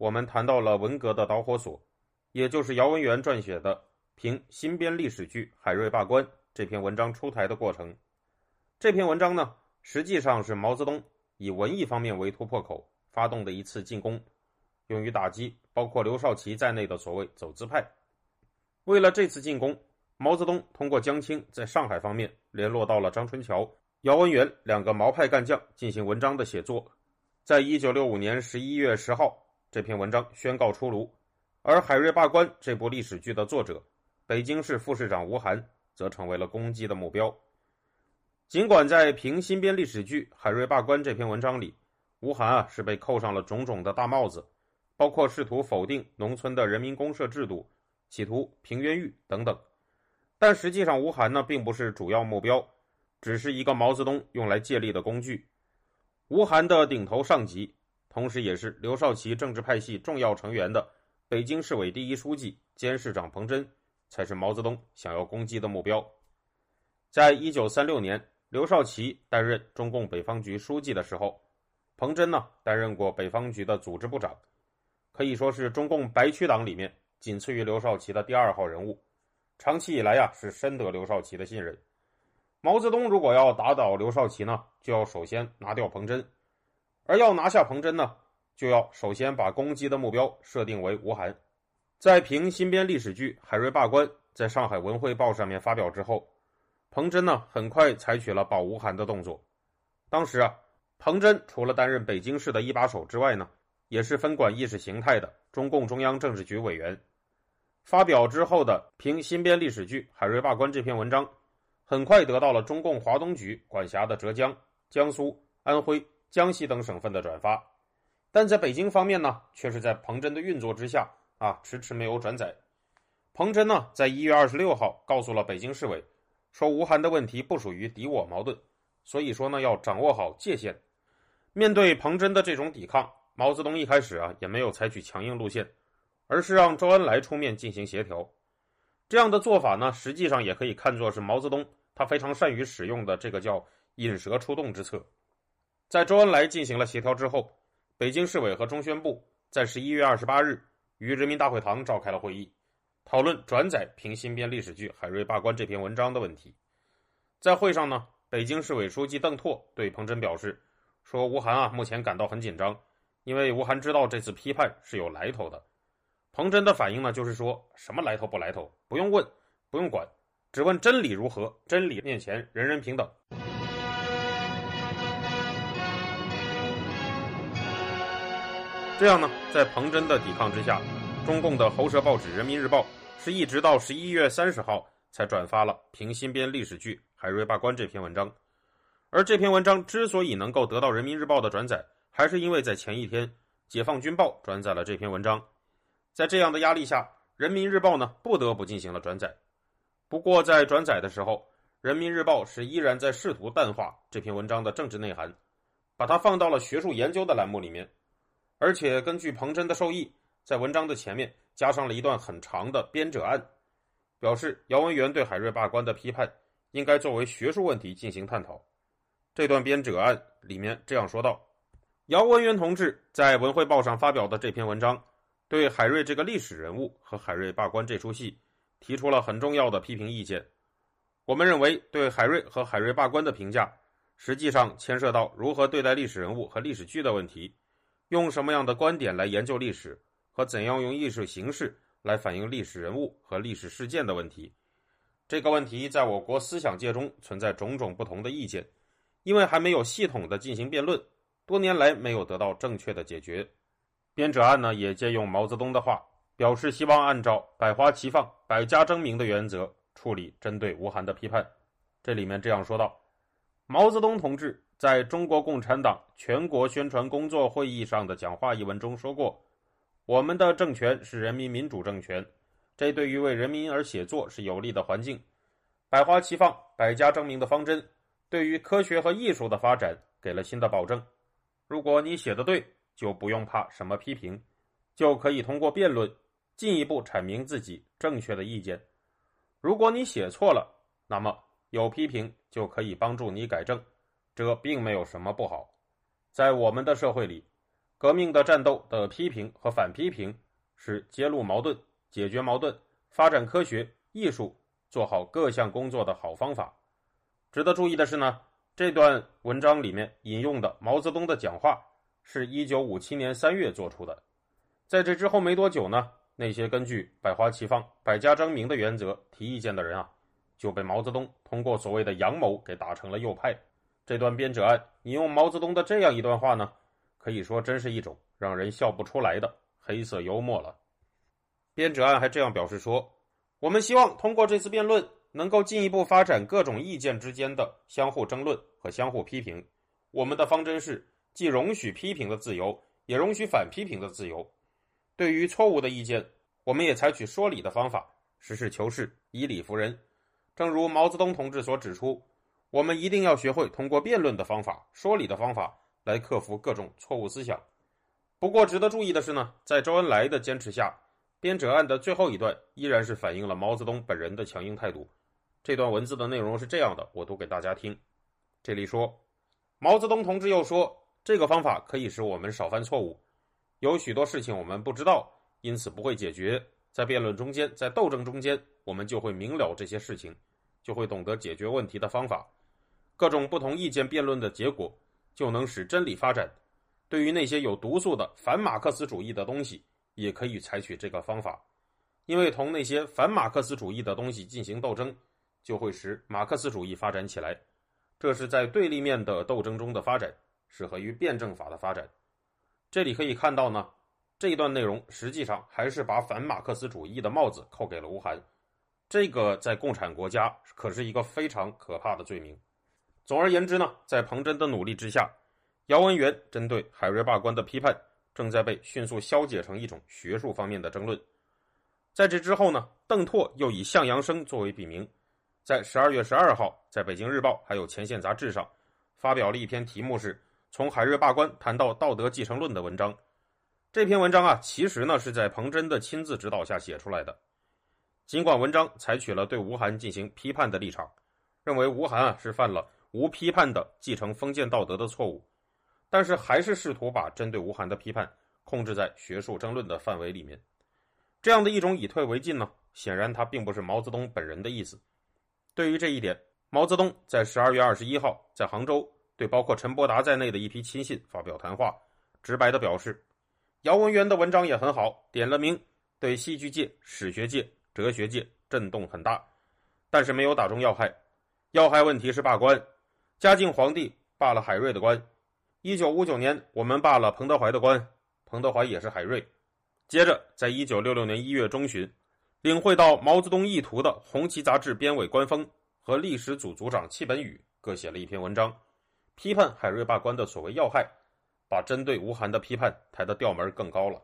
我们谈到了文革的导火索，也就是姚文元撰写的《评新编历史剧海瑞罢官》这篇文章出台的过程。这篇文章呢，实际上是毛泽东以文艺方面为突破口发动的一次进攻，用于打击包括刘少奇在内的所谓走资派。为了这次进攻，毛泽东通过江青在上海方面联络到了张春桥、姚文元两个毛派干将进行文章的写作。在一九六五年十一月十号，这篇文章宣告出炉，而《海瑞罢官》这部历史剧的作者，北京市副市长吴晗，则成为了攻击的目标。尽管在评新编历史剧《海瑞罢官》这篇文章里，吴晗啊是被扣上了种种的大帽子，包括试图否定农村的人民公社制度，企图平冤狱等等，但实际上吴晗呢并不是主要目标，只是一个毛泽东用来借力的工具。吴晗的顶头上级，同时也是刘少奇政治派系重要成员的北京市委第一书记兼市长彭真，才是毛泽东想要攻击的目标。在一九三六年，刘少奇担任中共北方局书记的时候，彭真呢担任过北方局的组织部长，可以说是中共白区党里面仅次于刘少奇的第二号人物，长期以来呀是深得刘少奇的信任。毛泽东如果要打倒刘少奇呢，就要首先拿掉彭真，而要拿下彭真呢，就要首先把攻击的目标设定为吴晗。在评新编历史剧《海瑞罢官》在上海文汇报上面发表之后，彭真呢很快采取了保吴晗的动作。当时啊，彭真除了担任北京市的一把手之外呢，也是分管意识形态的中共中央政治局委员。发表之后的评新编历史剧《海瑞罢官》这篇文章。很快得到了中共华东局管辖的浙江、江苏、安徽、江西等省份的转发，但在北京方面呢，却是在彭真的运作之下啊，迟迟没有转载。彭真呢，在一月二十六号告诉了北京市委，说吴晗的问题不属于敌我矛盾，所以说呢，要掌握好界限。面对彭真的这种抵抗，毛泽东一开始啊，也没有采取强硬路线，而是让周恩来出面进行协调。这样的做法呢，实际上也可以看作是毛泽东。他非常善于使用的这个叫“引蛇出洞”之策，在周恩来进行了协调之后，北京市委和中宣部在十一月二十八日于人民大会堂召开了会议，讨论转载评新编历史剧《海瑞罢官》这篇文章的问题。在会上呢，北京市委书记邓拓对彭真表示说：“吴晗啊，目前感到很紧张，因为吴晗知道这次批判是有来头的。”彭真的反应呢，就是说什么来头不来头，不用问，不用管。只问真理如何？真理面前人人平等。这样呢，在彭真的抵抗之下，中共的喉舌报纸《人民日报》是一直到十一月三十号才转发了评新编历史剧《海瑞罢官》这篇文章。而这篇文章之所以能够得到《人民日报》的转载，还是因为在前一天，《解放军报》转载了这篇文章。在这样的压力下，《人民日报》呢不得不进行了转载。不过，在转载的时候，《人民日报》是依然在试图淡化这篇文章的政治内涵，把它放到了学术研究的栏目里面，而且根据彭真的授意，在文章的前面加上了一段很长的编者案，表示姚文元对海瑞罢官的批判应该作为学术问题进行探讨。这段编者案里面这样说道：姚文元同志在文汇报上发表的这篇文章，对海瑞这个历史人物和海瑞罢官这出戏。提出了很重要的批评意见。我们认为，对海瑞和海瑞罢官的评价，实际上牵涉到如何对待历史人物和历史剧的问题，用什么样的观点来研究历史，和怎样用艺术形式来反映历史人物和历史事件的问题。这个问题在我国思想界中存在种种不同的意见，因为还没有系统的进行辩论，多年来没有得到正确的解决。编者案呢，也借用毛泽东的话。表示希望按照百花齐放、百家争鸣的原则处理针对吴晗的批判。这里面这样说道：毛泽东同志在中国共产党全国宣传工作会议上的讲话一文中说过，我们的政权是人民民主政权，这对于为人民而写作是有利的环境。百花齐放、百家争鸣的方针，对于科学和艺术的发展给了新的保证。如果你写的对，就不用怕什么批评，就可以通过辩论进一步阐明自己正确的意见。如果你写错了，那么有批评就可以帮助你改正，这并没有什么不好。在我们的社会里，革命的战斗的批评和反批评是揭露矛盾、解决矛盾、发展科学艺术。做好各项工作的好方法。值得注意的是呢，这段文章里面引用的毛泽东的讲话是一九五七年三月做出的。在这之后没多久呢，那些根据百花齐放、百家争鸣的原则提意见的人啊，就被毛泽东通过所谓的阳谋给打成了右派。这段编者案引用毛泽东的这样一段话呢，可以说真是一种让人笑不出来的黑色幽默了。编者案还这样表示说。我们希望通过这次辩论，能够进一步发展各种意见之间的相互争论和相互批评。我们的方针是既容许批评的自由，也容许反批评的自由。对于错误的意见，我们也采取说理的方法，实事求是，以理服人。正如毛泽东同志所指出，我们一定要学会通过辩论的方法、说理的方法来克服各种错误思想。不过，值得注意的是呢，在周恩来的坚持下。编者案的最后一段依然是反映了毛泽东本人的强硬态度。这段文字的内容是这样的，我读给大家听。这里说，毛泽东同志又说，这个方法可以使我们少犯错误。有许多事情我们不知道，因此不会解决。在辩论中间，在斗争中间，我们就会明了这些事情，就会懂得解决问题的方法。各种不同意见辩论的结果，就能使真理发展。对于那些有毒素的反马克思主义的东西。也可以采取这个方法，因为同那些反马克思主义的东西进行斗争，就会使马克思主义发展起来。这是在对立面的斗争中的发展，适合于辩证法的发展。这里可以看到呢，这一段内容实际上还是把反马克思主义的帽子扣给了吴晗。这个在共产国家可是一个非常可怕的罪名。总而言之呢，在彭真的努力之下，姚文元针对海瑞罢官的批判。正在被迅速消解成一种学术方面的争论。在这之后呢，邓拓又以向阳生作为笔名，在十二月十二号，在北京日报还有前线杂志上，发表了一篇题目是《从海瑞罢官谈到道德继承论》的文章。这篇文章啊，其实呢是在彭真的亲自指导下写出来的。尽管文章采取了对吴晗进行批判的立场，认为吴晗啊是犯了无批判的继承封建道德的错误。但是还是试图把针对吴晗的批判控制在学术争论的范围里面，这样的一种以退为进呢，显然他并不是毛泽东本人的意思。对于这一点，毛泽东在十二月二十一号在杭州对包括陈伯达在内的一批亲信发表谈话，直白地表示，姚文元的文章也很好，点了名，对戏剧界、史学界、哲学界震动很大，但是没有打中要害。要害问题是罢官，嘉靖皇帝罢了海瑞的官。一九五九年，我们罢了彭德怀的官，彭德怀也是海瑞。接着，在一九六六年一月中旬，领会到毛泽东意图的《红旗》杂志编委官方和历史组组长戚本禹各写了一篇文章，批判海瑞罢官的所谓要害，把针对吴晗的批判抬得调门更高了。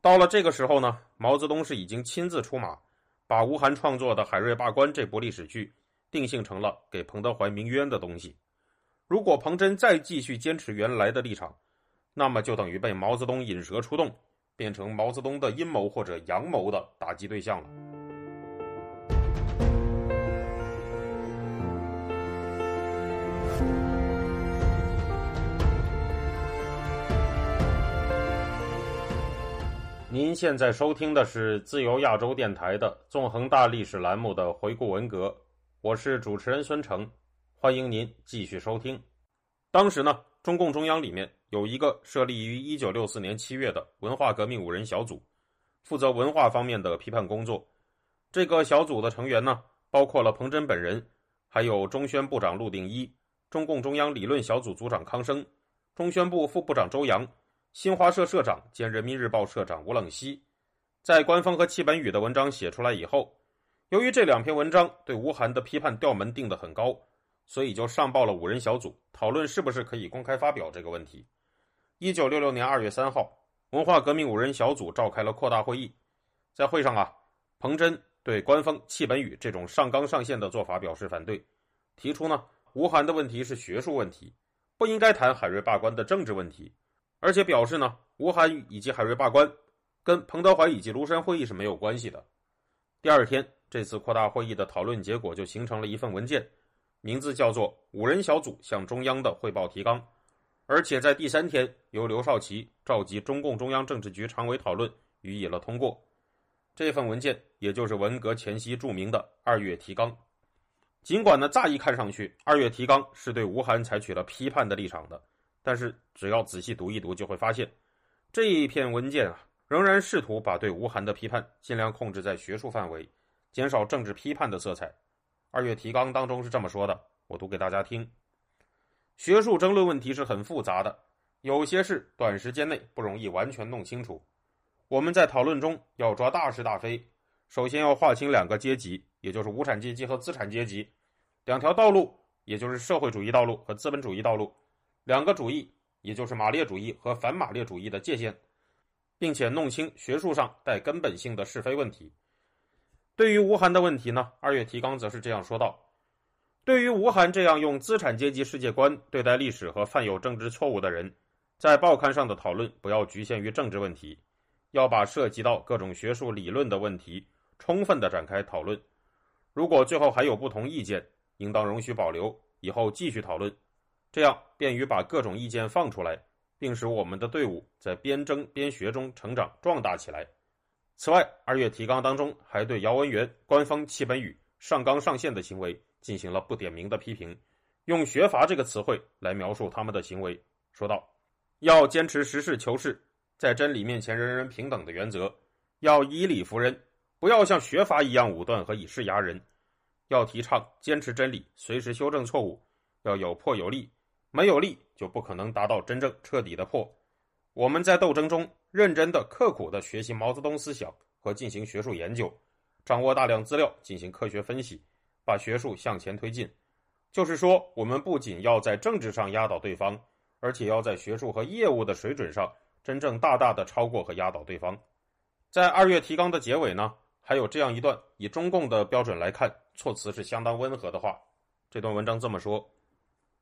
到了这个时候呢，毛泽东是已经亲自出马，把吴晗创作的《海瑞罢官》这部历史剧定性成了给彭德怀鸣冤的东西。如果彭真再继续坚持原来的立场，那么就等于被毛泽东引蛇出洞，变成毛泽东的阴谋或者阳谋的打击对象了。您现在收听的是自由亚洲电台的《纵横大历史》栏目的回顾文革，我是主持人孙成。欢迎您继续收听。当时呢，中共中央里面有一个设立于一九六四年七月的文化革命五人小组，负责文化方面的批判工作。这个小组的成员呢，包括了彭真本人，还有中宣部长陆定一、中共中央理论小组组长康生、中宣部副部长周扬、新华社社长兼人民日报社长吴冷西。在官方和戚本禹的文章写出来以后，由于这两篇文章对吴晗的批判调门定得很高。所以就上报了五人小组讨论是不是可以公开发表这个问题。一九六六年二月三号，文化革命五人小组召开了扩大会议。在会上啊，彭真对官方弃本语这种上纲上线的做法表示反对，提出呢，吴晗的问题是学术问题，不应该谈海瑞罢官的政治问题，而且表示呢，吴晗以及海瑞罢官跟彭德怀以及庐山会议是没有关系的。第二天，这次扩大会议的讨论结果就形成了一份文件，名字叫做《五人小组向中央的汇报提纲》，而且在第三天由刘少奇召集中共中央政治局常委讨论，予以了通过。这份文件也就是文革前夕著名的二月提纲。尽管呢，乍一看上去，二月提纲是对吴晗采取了批判的立场的，但是只要仔细读一读，就会发现，这一篇文件啊，仍然试图把对吴晗的批判尽量控制在学术范围，减少政治批判的色彩。二月提纲当中是这么说的，我读给大家听：学术争论问题是很复杂的，有些事短时间内不容易完全弄清楚。我们在讨论中要抓大是大非，首先要划清两个阶级，也就是无产阶级和资产阶级；两条道路，也就是社会主义道路和资本主义道路；两个主义，也就是马列主义和反马列主义的界限，并且弄清学术上带根本性的是非问题。对于吴晗的问题呢，二月提纲则是这样说道：对于吴晗这样用资产阶级世界观对待历史和犯有政治错误的人，在报刊上的讨论不要局限于政治问题。要把涉及到各种学术理论的问题充分的展开讨论，如果最后还有不同意见，应当容许保留，以后继续讨论，这样便于把各种意见放出来，并使我们的队伍在边争边学中成长壮大起来。此外，二月提纲当中还对姚文元官方弃本语上纲上线的行为进行了不点名的批评，用“学阀”这个词汇来描述他们的行为，说道：“要坚持实事求是。”在真理面前，人人平等的原则，要以理服人，不要像学阀一样武断和以势压人。要提倡坚持真理，随时修正错误，要有破有立，没有立就不可能达到真正彻底的破。我们在斗争中认真的、刻苦的学习毛泽东思想和进行学术研究，掌握大量资料进行科学分析，把学术向前推进。就是说，我们不仅要在政治上压倒对方，而且要在学术和业务的水准上。真正大大的超过和压倒对方，在二月提纲的结尾呢，还有这样一段以中共的标准来看，措辞是相当温和的话。这段文章这么说：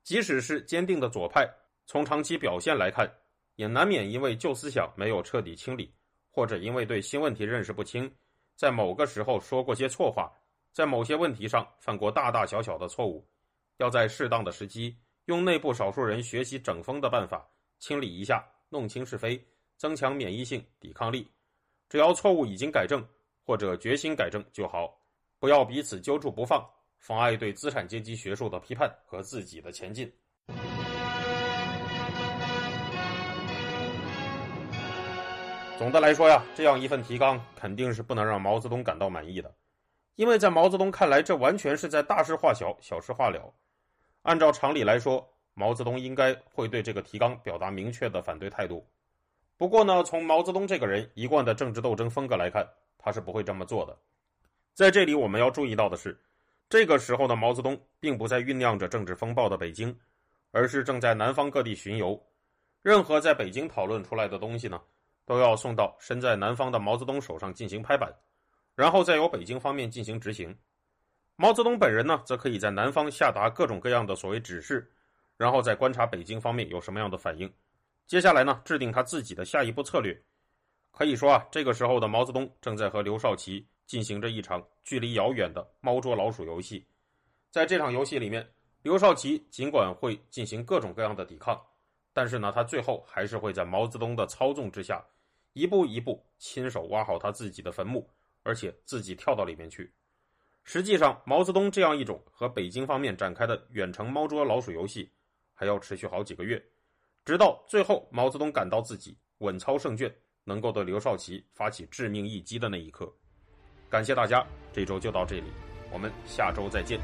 即使是坚定的左派，从长期表现来看，也难免因为旧思想没有彻底清理，或者因为对新问题认识不清，在某个时候说过些错话，在某些问题上犯过大大小小的错误。要在适当的时机，用内部少数人学习整风的办法清理一下。弄清是非，增强免疫性抵抗力。只要错误已经改正，或者决心改正就好，不要彼此揪住不放，妨碍对资产阶级学术的批判和自己的前进。总的来说呀，这样一份提纲肯定是不能让毛泽东感到满意的，因为在毛泽东看来，这完全是在大事化小，小事化了。按照常理来说。毛泽东应该会对这个提纲表达明确的反对态度。不过呢，从毛泽东这个人一贯的政治斗争风格来看，他是不会这么做的。在这里，我们要注意到的是，这个时候的毛泽东并不在酝酿着政治风暴的北京，而是正在南方各地巡游。任何在北京讨论出来的东西呢，都要送到身在南方的毛泽东手上进行拍板，然后再由北京方面进行执行。毛泽东本人呢，则可以在南方下达各种各样的所谓指示。然后再观察北京方面有什么样的反应，接下来呢，制定他自己的下一步策略。可以说啊，这个时候的毛泽东正在和刘少奇进行着一场距离遥远的猫捉老鼠游戏。在这场游戏里面，刘少奇尽管会进行各种各样的抵抗，但是呢，他最后还是会在毛泽东的操纵之下，一步一步亲手挖好他自己的坟墓，而且自己跳到里面去。实际上，毛泽东这样一种和北京方面展开的远程猫捉老鼠游戏。还要持续好几个月，直到最后毛泽东感到自己稳操胜券，能够对刘少奇发起致命一击的那一刻。感谢大家，这周就到这里，我们下周再见。